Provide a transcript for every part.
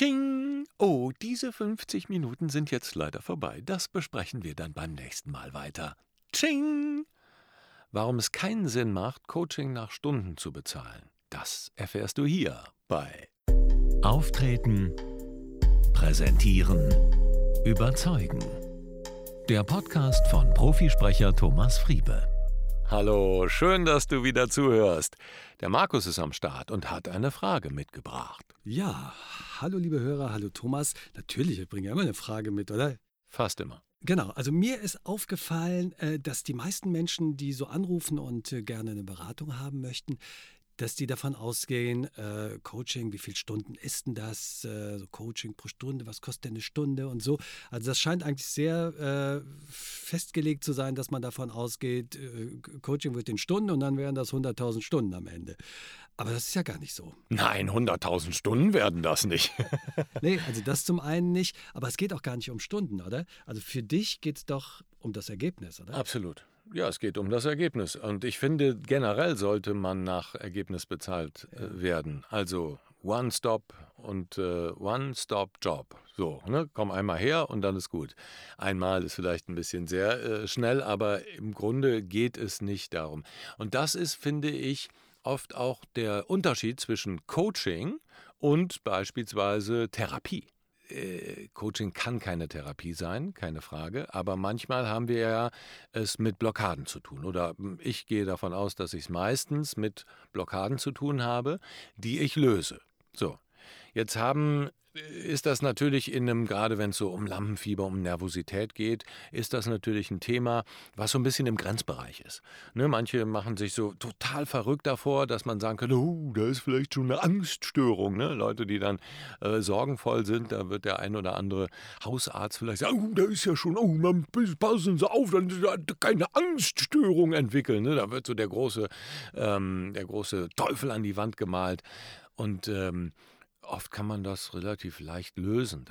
Tsching! Oh, diese 50 Minuten sind jetzt leider vorbei. Das besprechen wir dann beim nächsten Mal weiter. Tsching! Warum es keinen Sinn macht, Coaching nach Stunden zu bezahlen, das erfährst du hier bei Auftreten, Präsentieren, Überzeugen. Der Podcast von Profisprecher Thomas Friebe. Hallo, schön, dass du wieder zuhörst. Der Markus ist am Start und hat eine Frage mitgebracht. Ja, hallo liebe Hörer, hallo Thomas. Natürlich, ich bringe ja immer eine Frage mit, oder? Fast immer. Genau, also mir ist aufgefallen, äh, dass die meisten Menschen, die so anrufen und äh, gerne eine Beratung haben möchten, dass die davon ausgehen, äh, Coaching, wie viele Stunden ist denn das? Äh, so Coaching pro Stunde, was kostet denn eine Stunde und so. Also das scheint eigentlich sehr äh, festgelegt zu sein, dass man davon ausgeht, äh, Coaching wird in Stunden und dann wären das 100.000 Stunden am Ende. Aber das ist ja gar nicht so. Nein, 100.000 Stunden werden das nicht. nee, also das zum einen nicht, aber es geht auch gar nicht um Stunden, oder? Also für dich geht es doch um das Ergebnis, oder? Absolut. Ja, es geht um das Ergebnis. Und ich finde, generell sollte man nach Ergebnis bezahlt äh, werden. Also One-Stop und äh, One-Stop-Job. So, ne? komm einmal her und dann ist gut. Einmal ist vielleicht ein bisschen sehr äh, schnell, aber im Grunde geht es nicht darum. Und das ist, finde ich, oft auch der Unterschied zwischen Coaching und beispielsweise Therapie. Äh, Coaching kann keine Therapie sein, keine Frage, aber manchmal haben wir ja es mit Blockaden zu tun. Oder hm, ich gehe davon aus, dass ich es meistens mit Blockaden zu tun habe, die ich löse. So, jetzt haben ist das natürlich in einem, gerade wenn es so um Lampenfieber, um Nervosität geht, ist das natürlich ein Thema, was so ein bisschen im Grenzbereich ist. Ne, manche machen sich so total verrückt davor, dass man sagen könnte, oh, da ist vielleicht schon eine Angststörung. Ne? Leute, die dann äh, sorgenvoll sind, da wird der ein oder andere Hausarzt vielleicht sagen, oh, da ist ja schon, oh, man, passen Sie auf, dann keine Angststörung entwickeln. Ne? Da wird so der große, ähm, der große Teufel an die Wand gemalt. Und ähm, Oft kann man das relativ leicht lösen.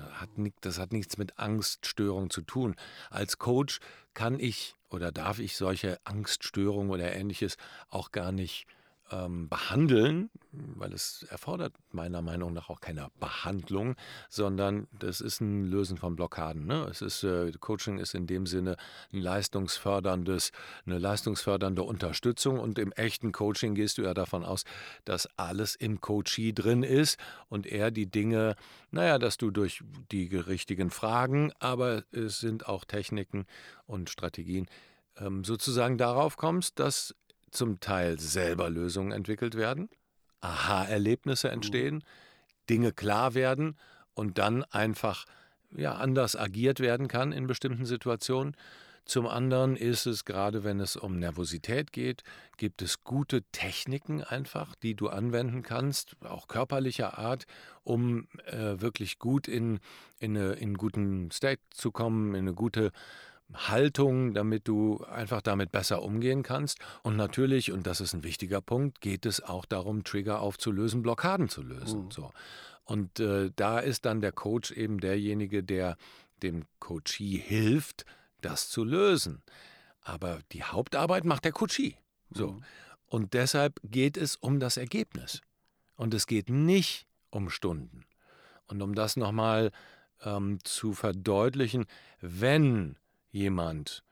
Das hat, nichts mit Angststörung zu tun. Als Coach kann ich oder darf ich solche Angststörungen oder ähnliches auch gar nicht ähm, behandeln, weil es erfordert meiner Meinung nach auch keine Behandlung, sondern das ist ein Lösen von Blockaden. Ne? Es ist, äh, Coaching ist in dem Sinne ein leistungsförderndes, eine leistungsfördernde Unterstützung und im echten Coaching gehst du ja davon aus, dass alles im Coachee drin ist und er die Dinge, naja, dass du durch die richtigen Fragen, aber es sind auch Techniken und Strategien, ähm, sozusagen darauf kommst, dass zum Teil selber Lösungen entwickelt werden, Aha-Erlebnisse mhm. entstehen, Dinge klar werden und dann einfach ja, anders agiert werden kann in bestimmten Situationen. Zum anderen ist es, gerade wenn es um Nervosität geht, gibt es gute Techniken einfach, die du anwenden kannst, auch körperlicher Art, um äh, wirklich gut in, in, eine, in einen guten State zu kommen, in eine gute Haltung, damit du einfach damit besser umgehen kannst. Und natürlich, und das ist ein wichtiger Punkt, geht es auch darum, Trigger aufzulösen, Blockaden zu lösen. Mhm. So. Und äh, da ist dann der Coach eben derjenige, der dem Coachee hilft, das zu lösen. Aber die Hauptarbeit macht der Coachee. So. Mhm. Und deshalb geht es um das Ergebnis. Und es geht nicht um Stunden. Und um das nochmal ähm, zu verdeutlichen, wenn jemand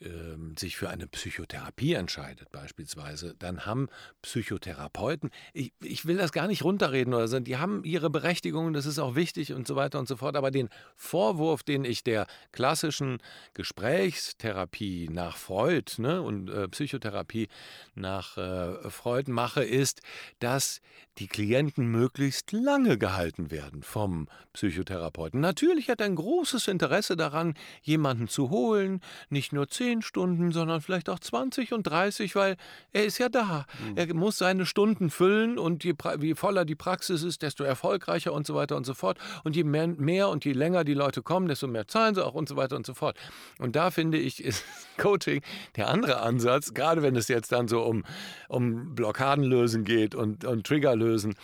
ähm, sich für eine Psychotherapie entscheidet beispielsweise, dann haben Psychotherapeuten, ich, ich will das gar nicht runterreden oder so, die haben ihre Berechtigung, das ist auch wichtig und so weiter und so fort, aber den Vorwurf, den ich der klassischen Gesprächstherapie nach Freud ne, und äh, Psychotherapie nach äh, Freud mache, ist, dass die Klienten möglichst lange gehalten werden vom Psychotherapeuten. Natürlich hat er ein großes Interesse daran, jemanden zu holen, nicht nur 10 Stunden, sondern vielleicht auch 20 und 30, weil er ist ja da. Mhm. Er muss seine Stunden füllen und je, je, voller die Praxis ist, desto erfolgreicher und so weiter und so fort. Und je mehr, mehr und je länger die Leute kommen, desto mehr zahlen sie auch und so weiter und so fort. Und da finde ich, ist Coaching der andere Ansatz, gerade wenn es jetzt dann so um, um Blockaden lösen geht und, und Trigger lösen lösen.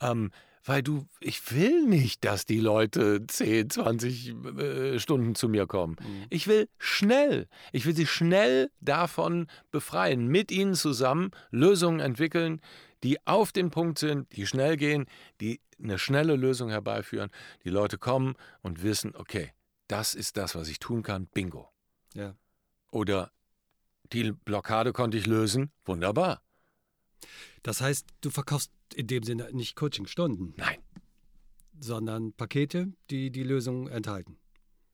Ähm, weil du, ich will nicht, dass die Leute 10, 20 äh, Stunden zu mir kommen. Mhm. Ich will schnell, ich will sie schnell davon befreien, mit ihnen zusammen Lösungen entwickeln, die auf den Punkt sind, die schnell gehen, die eine schnelle Lösung herbeiführen. Die Leute kommen und wissen, okay, das ist das, was ich tun kann, bingo. Ja. Oder die Blockade konnte ich lösen, wunderbar. Das heißt, du verkaufst in dem Sinne nicht Coachingstunden. Nein. Sondern Pakete, die die Lösung enthalten.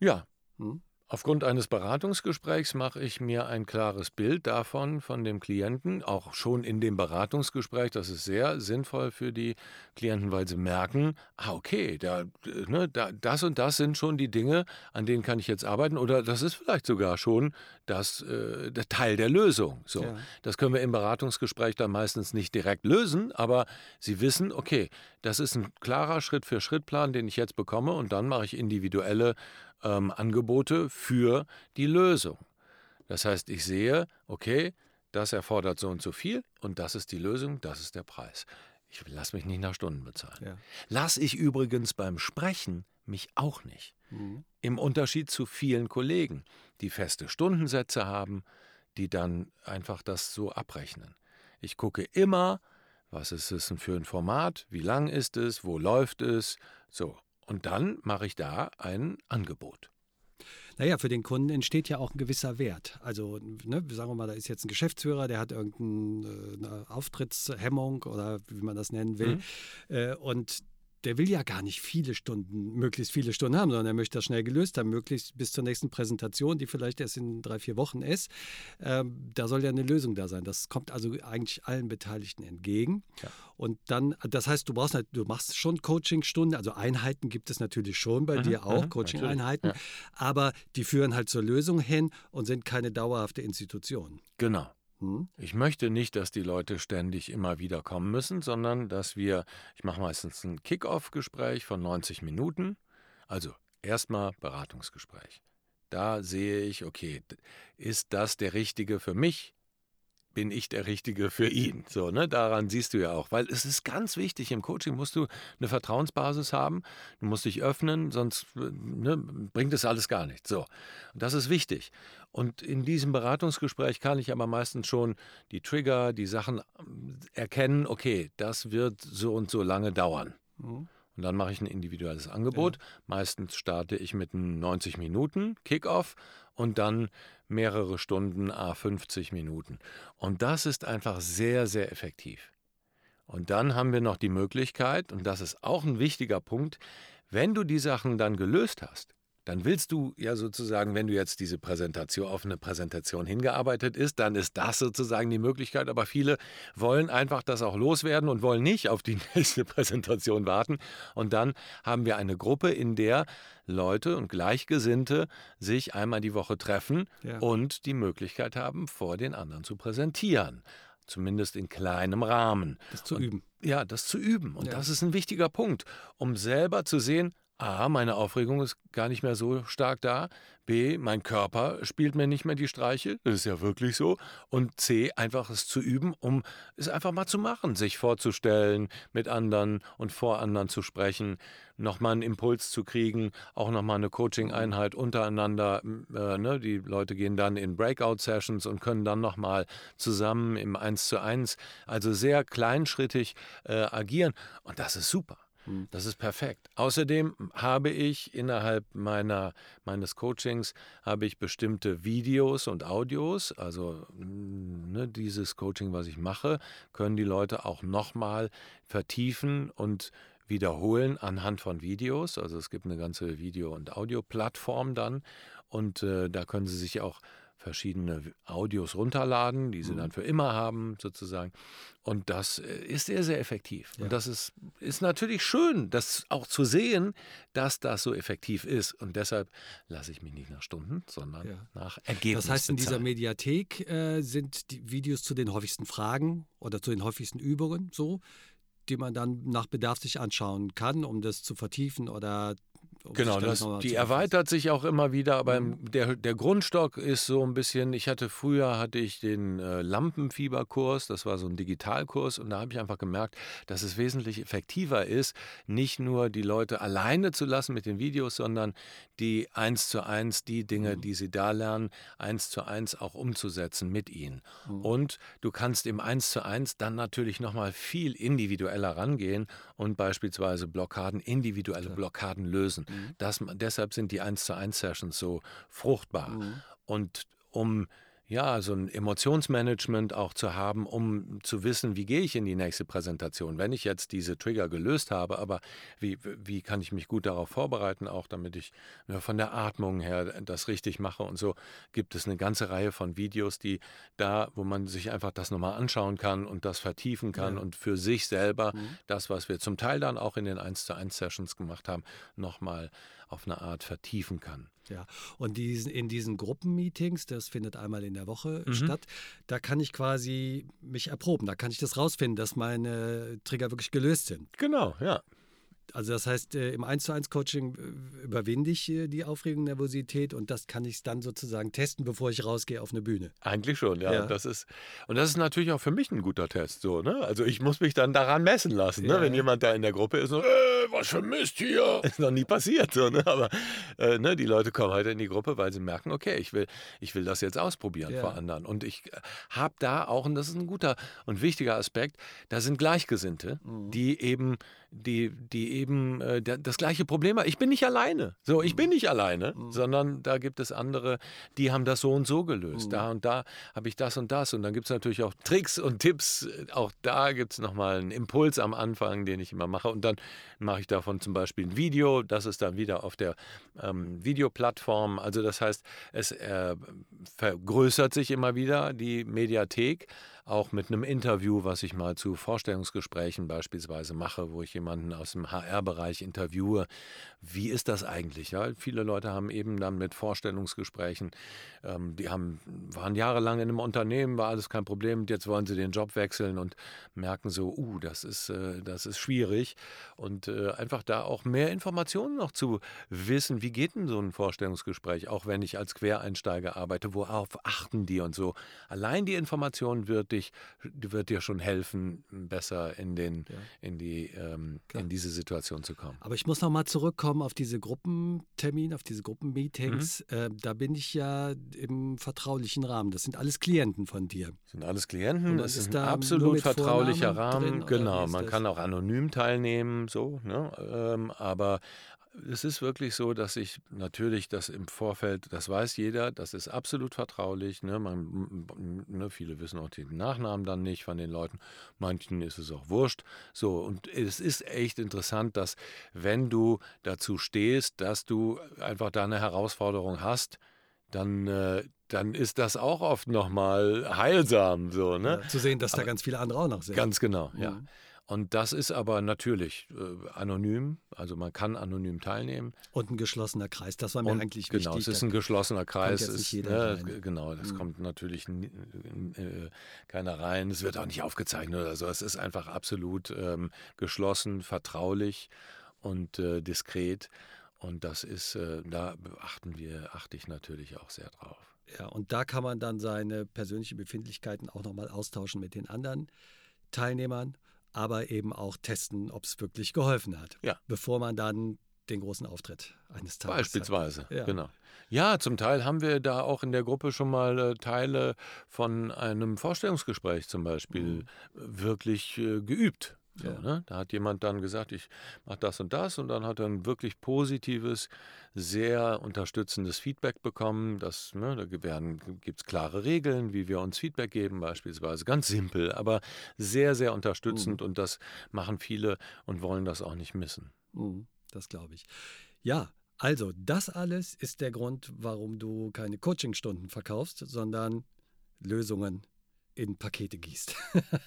Ja. Hm? Aufgrund eines Beratungsgesprächs mache ich mir ein klares Bild davon, von dem Klienten, auch schon in dem Beratungsgespräch. Das ist sehr sinnvoll für die Klienten, weil sie merken, ah, okay, da, ne, da, das und das sind schon die Dinge, an denen kann ich jetzt arbeiten. Oder das ist vielleicht sogar schon das, äh, der Teil der Lösung. So, ja. Das können wir im Beratungsgespräch dann meistens nicht direkt lösen, aber sie wissen, okay, das ist ein klarer Schritt-für-Schritt-Plan, den ich jetzt bekomme und dann mache ich individuelle ähm, Angebote für die Lösung. Das heißt, ich sehe, okay, das erfordert so und so viel und das ist die Lösung, das ist der Preis. Ich lasse mich nicht nach Stunden bezahlen. Ja. Lass ich übrigens beim Sprechen mich auch nicht. Mhm. Im Unterschied zu vielen Kollegen, die feste Stundensätze haben, die dann einfach das so abrechnen. Ich gucke immer, was ist es denn für ein Format, wie lang ist es, wo läuft es, so. Und dann mache ich da ein Angebot. Naja, für den Kunden entsteht ja auch ein gewisser Wert. Also, ne, sagen wir mal, da ist jetzt ein Geschäftsführer, der hat irgendeine äh, Auftrittshemmung oder wie man das nennen will. Mhm. Äh, und der will ja gar nicht viele Stunden, möglichst viele Stunden haben, sondern er möchte das schnell gelöst haben, möglichst bis zur nächsten Präsentation, die vielleicht erst in drei, vier Wochen ist. Ähm, da soll ja eine Lösung da sein. Das kommt also eigentlich allen Beteiligten entgegen. Ja. Und dann, das heißt, du brauchst halt, du machst schon Coachingstunden, also Einheiten gibt es natürlich schon bei mhm, dir auch, mhm, Coaching-Einheiten, ja. aber die führen halt zur Lösung hin und sind keine dauerhafte Institution. Genau. Hm? Ich möchte nicht, dass die Leute ständig immer wieder kommen müssen, sondern dass wir, ich mache meistens ein Kick-off-Gespräch von 90 Minuten, also erstmal Beratungsgespräch. Da sehe ich, okay, ist das der richtige für mich? Bin ich der Richtige für ihn. So, ne? Daran siehst du ja auch. Weil es ist ganz wichtig, im Coaching musst du eine Vertrauensbasis haben, du musst dich öffnen, sonst ne, bringt es alles gar nichts. So. Und das ist wichtig. Und in diesem Beratungsgespräch kann ich aber meistens schon die Trigger, die Sachen erkennen, okay, das wird so und so lange dauern. Mhm. Und dann mache ich ein individuelles Angebot. Ja. Meistens starte ich mit einem 90 Minuten Kickoff und dann mehrere Stunden, a 50 Minuten. Und das ist einfach sehr, sehr effektiv. Und dann haben wir noch die Möglichkeit, und das ist auch ein wichtiger Punkt, wenn du die Sachen dann gelöst hast, dann willst du ja sozusagen, wenn du jetzt diese Präsentation auf eine Präsentation hingearbeitet ist, dann ist das sozusagen die Möglichkeit. Aber viele wollen einfach das auch loswerden und wollen nicht auf die nächste Präsentation warten. Und dann haben wir eine Gruppe, in der Leute und Gleichgesinnte sich einmal die Woche treffen ja. und die Möglichkeit haben, vor den anderen zu präsentieren zumindest in kleinem Rahmen. Das zu und, üben. Ja, das zu üben. Und ja. das ist ein wichtiger Punkt, um selber zu sehen, A, meine Aufregung ist gar nicht mehr so stark da. B, mein Körper spielt mir nicht mehr die Streiche. Das ist ja wirklich so. Und C, einfach es zu üben, um es einfach mal zu machen, sich vorzustellen, mit anderen und vor anderen zu sprechen, nochmal einen Impuls zu kriegen, auch nochmal eine Coaching-Einheit untereinander. Äh, ne? Die Leute gehen dann in Breakout-Sessions und können dann nochmal zusammen im Eins zu eins, also sehr kleinschrittig äh, agieren. Und das ist super. Hm. Das ist perfekt. Außerdem habe ich innerhalb meiner, meines Coachings habe ich bestimmte Videos und Audios. Also hm, ne, dieses Coaching, was ich mache, können die Leute auch nochmal vertiefen und wiederholen anhand von Videos. Also es gibt eine ganze Video- und Audioplattform dann. Und äh, da können Sie sich auch verschiedene Audios runterladen, die sie mhm. dann für immer haben, sozusagen. Und das äh, ist sehr, sehr effektiv. Ja. Und das ist, ist natürlich schön, das auch zu sehen, dass das so effektiv ist. Und deshalb lasse ich mich nicht nach Stunden, sondern ja. nach Ergebnissen. Das heißt, in dieser Mediathek äh, sind die Videos zu den häufigsten Fragen oder zu den häufigsten Übungen so, die man dann nach Bedarf sich anschauen kann, um das zu vertiefen oder genau, das, die erweitert sich auch immer wieder, aber mhm. der, der Grundstock ist so ein bisschen, ich hatte früher hatte ich den äh, Lampenfieberkurs, das war so ein Digitalkurs und da habe ich einfach gemerkt, dass es wesentlich effektiver ist, nicht nur die Leute alleine zu lassen mit den Videos, sondern die eins zu eins die Dinge, mhm. die sie da lernen, eins zu eins auch umzusetzen mit ihnen. Mhm. Und du kannst im eins zu eins dann natürlich nochmal viel individueller rangehen und beispielsweise Blockaden, individuelle. Blockaden lösen. Mhm. Das, deshalb sind die 1 zu 1 Sessions so fruchtbar. Mhm. Und um ja, so ein Emotionsmanagement auch zu haben, um zu wissen, wie gehe ich in die nächste Präsentation. Wenn ich jetzt diese Trigger gelöst habe, aber wie, wie kann ich mich gut darauf vorbereiten, auch damit ich ja, von der Atmung her das richtig mache und so, gibt es eine ganze Reihe von Videos, die da, wo man sich einfach das nochmal anschauen kann und das vertiefen kann ja. und für sich selber mhm. das, was wir zum Teil dann auch in den 1 zu 1 Sessions gemacht haben, nochmal auf eine Art vertiefen kann. Ja, und diesen, in diesen Gruppenmeetings, das findet einmal in der Woche mhm. statt, da kann ich quasi mich erproben, da kann ich das rausfinden, dass meine Trigger wirklich gelöst sind. Genau, ja. Also das heißt, äh, im 1 zu 1 Coaching äh, überwinde ich äh, die Aufregung, Nervosität und das kann ich dann sozusagen testen, bevor ich rausgehe auf eine Bühne. Eigentlich schon, ja. ja. Das ist, und das ist natürlich auch für mich ein guter Test. So, ne? Also ich muss mich dann daran messen lassen, ne? ja. ne? wenn jemand da in der Gruppe ist und äh, was für Mist hier. Ist noch nie passiert. So, ne? Aber äh, ne, die Leute kommen heute in die Gruppe, weil sie merken, okay, ich will, ich will das jetzt ausprobieren ja. vor anderen. Und ich habe da auch, und das ist ein guter und wichtiger Aspekt, da sind Gleichgesinnte, mhm. die eben die, die eben äh, das gleiche Problem haben. Ich bin nicht alleine. So, ich bin mhm. nicht alleine, mhm. sondern da gibt es andere, die haben das so und so gelöst. Mhm. Da und da habe ich das und das. Und dann gibt es natürlich auch Tricks und Tipps. Auch da gibt es nochmal einen Impuls am Anfang, den ich immer mache. Und dann mache ich davon zum Beispiel ein Video. Das ist dann wieder auf der ähm, Videoplattform. Also das heißt, es äh, vergrößert sich immer wieder die Mediathek auch mit einem Interview, was ich mal zu Vorstellungsgesprächen beispielsweise mache, wo ich jemanden aus dem HR-Bereich interviewe. Wie ist das eigentlich? Ja, viele Leute haben eben dann mit Vorstellungsgesprächen, ähm, die haben, waren jahrelang in einem Unternehmen, war alles kein Problem, jetzt wollen sie den Job wechseln und merken so, uh, das ist, äh, das ist schwierig. Und äh, einfach da auch mehr Informationen noch zu wissen, wie geht denn so ein Vorstellungsgespräch, auch wenn ich als Quereinsteiger arbeite, worauf achten die und so. Allein die Information wird dich, wird dir schon helfen, besser in, den, ja. in, die, ähm, in diese Situation zu kommen. Aber ich muss noch mal zurückkommen auf diese Gruppentermine, auf diese Gruppenmeetings. Mhm. Äh, da bin ich ja im vertraulichen Rahmen. Das sind alles Klienten von dir. Das sind alles Klienten. Das ist ein absolut vertraulicher Rahmen. Drin, genau, man kann auch anonym teilnehmen, so. Ne? Ähm, aber es ist wirklich so, dass ich natürlich das im Vorfeld, das weiß jeder, das ist absolut vertraulich. Ne? Man, ne, viele wissen auch den Nachnamen dann nicht von den Leuten. Manchen ist es auch wurscht. So, und es ist echt interessant, dass wenn du dazu stehst, dass du einfach da eine Herausforderung hast, dann, äh, dann ist das auch oft nochmal heilsam. So, ne? Ja, zu sehen, dass Aber, da ganz viele andere auch noch sind. Ganz genau, mhm. Und das ist aber natürlich äh, anonym, also man kann anonym teilnehmen. Und ein geschlossener Kreis, das war mir und, eigentlich genau, wichtig. Genau, es ist ein geschlossener Kreis. Ist, äh, genau, das mhm. kommt natürlich äh, keiner rein. Es wird auch nicht aufgezeichnet oder so. Es ist einfach absolut ähm, geschlossen, vertraulich und äh, diskret. Und das ist, äh, da achten wir, achte ich natürlich auch sehr drauf. Ja, und da kann man dann seine persönlichen Befindlichkeiten auch nochmal austauschen mit den anderen Teilnehmern aber eben auch testen, ob es wirklich geholfen hat, ja. bevor man dann den großen Auftritt eines Tages Beispielsweise, hat. Ja. genau. Ja, zum Teil haben wir da auch in der Gruppe schon mal äh, Teile von einem Vorstellungsgespräch zum Beispiel mhm. wirklich äh, geübt. So, ja. ne? Da hat jemand dann gesagt, ich mache das und das und dann hat er ein wirklich positives, sehr unterstützendes Feedback bekommen. Das, ne, da gibt es klare Regeln, wie wir uns Feedback geben beispielsweise. Ganz simpel, aber sehr, sehr unterstützend mhm. und das machen viele und wollen das auch nicht missen. Mhm, das glaube ich. Ja, also das alles ist der Grund, warum du keine Coachingstunden verkaufst, sondern Lösungen in Pakete gießt.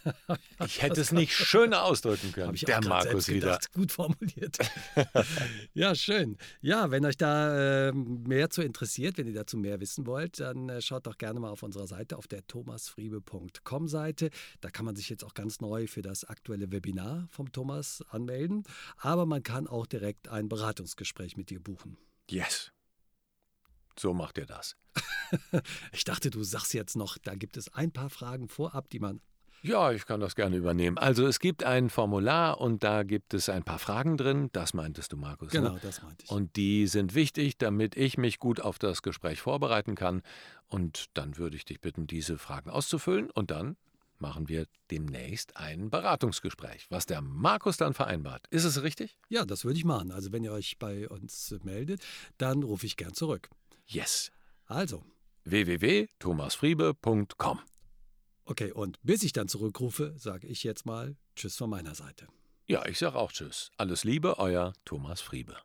ich hätte es nicht schöner ausdrücken können. ich Der Markus wieder. Gut formuliert. ja, schön. Ja, wenn euch da äh, mehr zu interessiert, wenn ihr dazu mehr wissen wollt, dann äh, schaut doch gerne mal auf unserer Seite, auf der thomasfriebe.com Seite. Da kann man sich jetzt auch ganz neu für das aktuelle Webinar vom Thomas anmelden. Aber man kann auch direkt ein Beratungsgespräch mit dir buchen. Yes. So macht ihr das. ich dachte, du sagst jetzt noch, da gibt es ein paar Fragen vorab, die man. Ja, ich kann das gerne übernehmen. Also es gibt ein Formular und da gibt es ein paar Fragen drin. Das meintest du, Markus. Genau, ne? das meinte ich. Und die sind wichtig, damit ich mich gut auf das Gespräch vorbereiten kann. Und dann würde ich dich bitten, diese Fragen auszufüllen und dann machen wir demnächst ein Beratungsgespräch, was der Markus dann vereinbart. Ist es richtig? Ja, das würde ich machen. Also wenn ihr euch bei uns meldet, dann rufe ich gern zurück. Yes. Also. www.thomasfriebe.com. Okay, und bis ich dann zurückrufe, sage ich jetzt mal Tschüss von meiner Seite. Ja, ich sage auch Tschüss. Alles Liebe, euer Thomas Friebe.